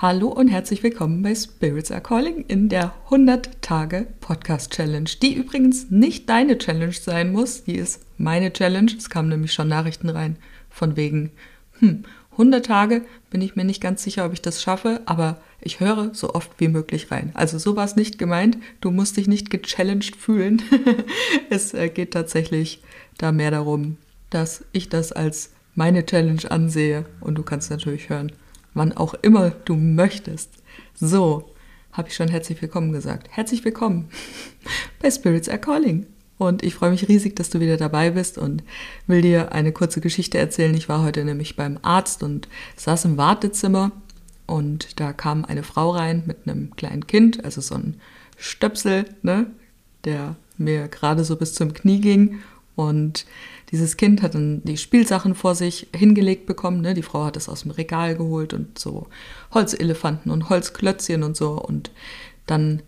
Hallo und herzlich willkommen bei Spirits Are Calling in der 100 Tage Podcast Challenge, die übrigens nicht deine Challenge sein muss, die ist meine Challenge. Es kamen nämlich schon Nachrichten rein von wegen, hm, 100 Tage bin ich mir nicht ganz sicher, ob ich das schaffe, aber ich höre so oft wie möglich rein. Also so war es nicht gemeint. Du musst dich nicht gechallenged fühlen. es äh, geht tatsächlich da mehr darum, dass ich das als meine Challenge ansehe und du kannst natürlich hören, wann auch immer du möchtest. So, habe ich schon herzlich willkommen gesagt. Herzlich willkommen bei Spirits Are Calling. Und ich freue mich riesig, dass du wieder dabei bist und will dir eine kurze Geschichte erzählen. Ich war heute nämlich beim Arzt und saß im Wartezimmer und da kam eine Frau rein mit einem kleinen Kind, also so ein Stöpsel, ne, der mir gerade so bis zum Knie ging. Und dieses Kind hat dann die Spielsachen vor sich hingelegt bekommen. Ne? Die Frau hat es aus dem Regal geholt und so Holzelefanten und Holzklötzchen und so. Und dann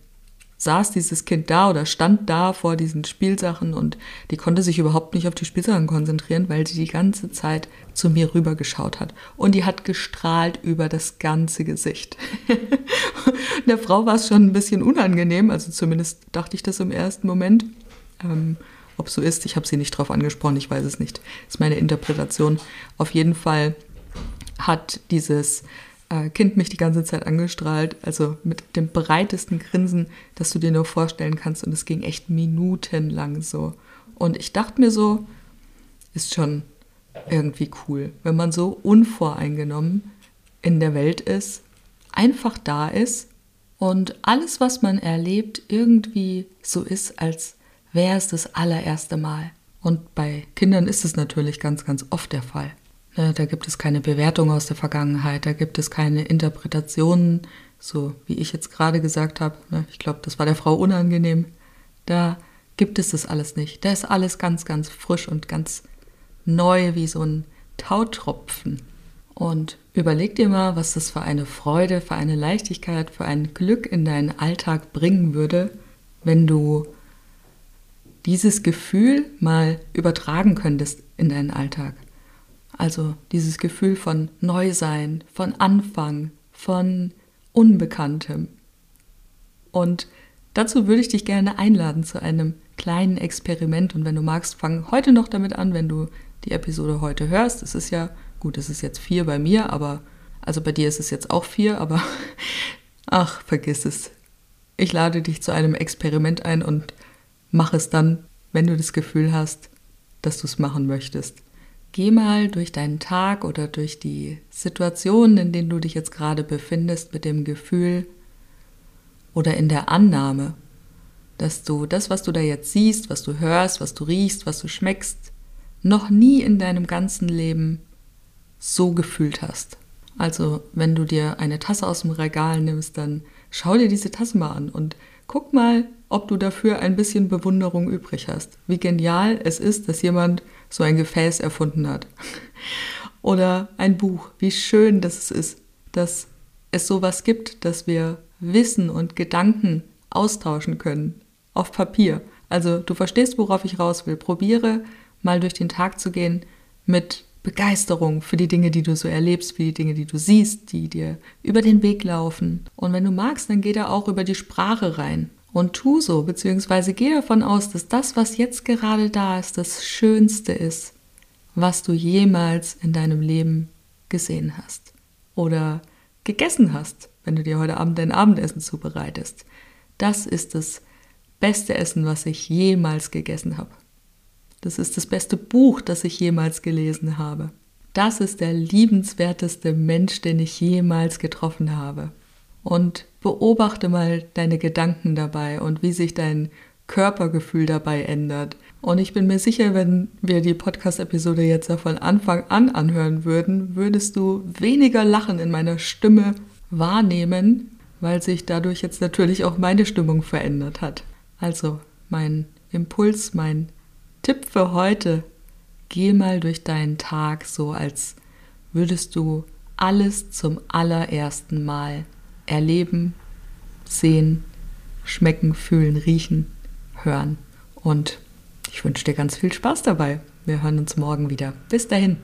saß dieses Kind da oder stand da vor diesen Spielsachen und die konnte sich überhaupt nicht auf die Spielsachen konzentrieren, weil sie die ganze Zeit zu mir rüber geschaut hat. Und die hat gestrahlt über das ganze Gesicht. Der Frau war es schon ein bisschen unangenehm, also zumindest dachte ich das im ersten Moment. Ähm, ob so ist, ich habe sie nicht drauf angesprochen, ich weiß es nicht. Das ist meine Interpretation. Auf jeden Fall hat dieses äh, Kind mich die ganze Zeit angestrahlt, also mit dem breitesten Grinsen, das du dir nur vorstellen kannst. Und es ging echt minutenlang so. Und ich dachte mir so, ist schon irgendwie cool, wenn man so unvoreingenommen in der Welt ist, einfach da ist und alles, was man erlebt, irgendwie so ist, als wäre es das allererste Mal. Und bei Kindern ist es natürlich ganz, ganz oft der Fall. Ne, da gibt es keine Bewertung aus der Vergangenheit, da gibt es keine Interpretationen, so wie ich jetzt gerade gesagt habe. Ne, ich glaube, das war der Frau unangenehm. Da gibt es das alles nicht. Da ist alles ganz, ganz frisch und ganz neu wie so ein Tautropfen. Und überleg dir mal, was das für eine Freude, für eine Leichtigkeit, für ein Glück in deinen Alltag bringen würde, wenn du dieses Gefühl mal übertragen könntest in deinen Alltag. Also dieses Gefühl von Neusein, von Anfang, von Unbekanntem. Und dazu würde ich dich gerne einladen zu einem kleinen Experiment. Und wenn du magst, fang heute noch damit an, wenn du die Episode heute hörst. Es ist ja, gut, es ist jetzt vier bei mir, aber, also bei dir ist es jetzt auch vier, aber ach, vergiss es. Ich lade dich zu einem Experiment ein und mach es dann, wenn du das Gefühl hast, dass du es machen möchtest. Geh mal durch deinen Tag oder durch die Situationen, in denen du dich jetzt gerade befindest, mit dem Gefühl oder in der Annahme, dass du das, was du da jetzt siehst, was du hörst, was du riechst, was du schmeckst, noch nie in deinem ganzen Leben so gefühlt hast. Also wenn du dir eine Tasse aus dem Regal nimmst, dann schau dir diese Tasse mal an und guck mal, ob du dafür ein bisschen Bewunderung übrig hast. Wie genial es ist, dass jemand so ein Gefäß erfunden hat. Oder ein Buch. Wie schön dass es ist, dass es sowas gibt, dass wir Wissen und Gedanken austauschen können auf Papier. Also du verstehst, worauf ich raus will. Probiere mal durch den Tag zu gehen mit Begeisterung für die Dinge, die du so erlebst, für die Dinge, die du siehst, die dir über den Weg laufen. Und wenn du magst, dann geh da auch über die Sprache rein. Und tu so, beziehungsweise geh davon aus, dass das, was jetzt gerade da ist, das Schönste ist, was du jemals in deinem Leben gesehen hast. Oder gegessen hast, wenn du dir heute Abend dein Abendessen zubereitest. Das ist das beste Essen, was ich jemals gegessen habe. Das ist das beste Buch, das ich jemals gelesen habe. Das ist der liebenswerteste Mensch, den ich jemals getroffen habe. Und beobachte mal deine Gedanken dabei und wie sich dein Körpergefühl dabei ändert. Und ich bin mir sicher, wenn wir die Podcast-Episode jetzt von Anfang an anhören würden, würdest du weniger Lachen in meiner Stimme wahrnehmen, weil sich dadurch jetzt natürlich auch meine Stimmung verändert hat. Also mein Impuls, mein Tipp für heute, geh mal durch deinen Tag so, als würdest du alles zum allerersten Mal erleben, sehen, schmecken, fühlen, riechen, hören. Und ich wünsche dir ganz viel Spaß dabei. Wir hören uns morgen wieder. Bis dahin.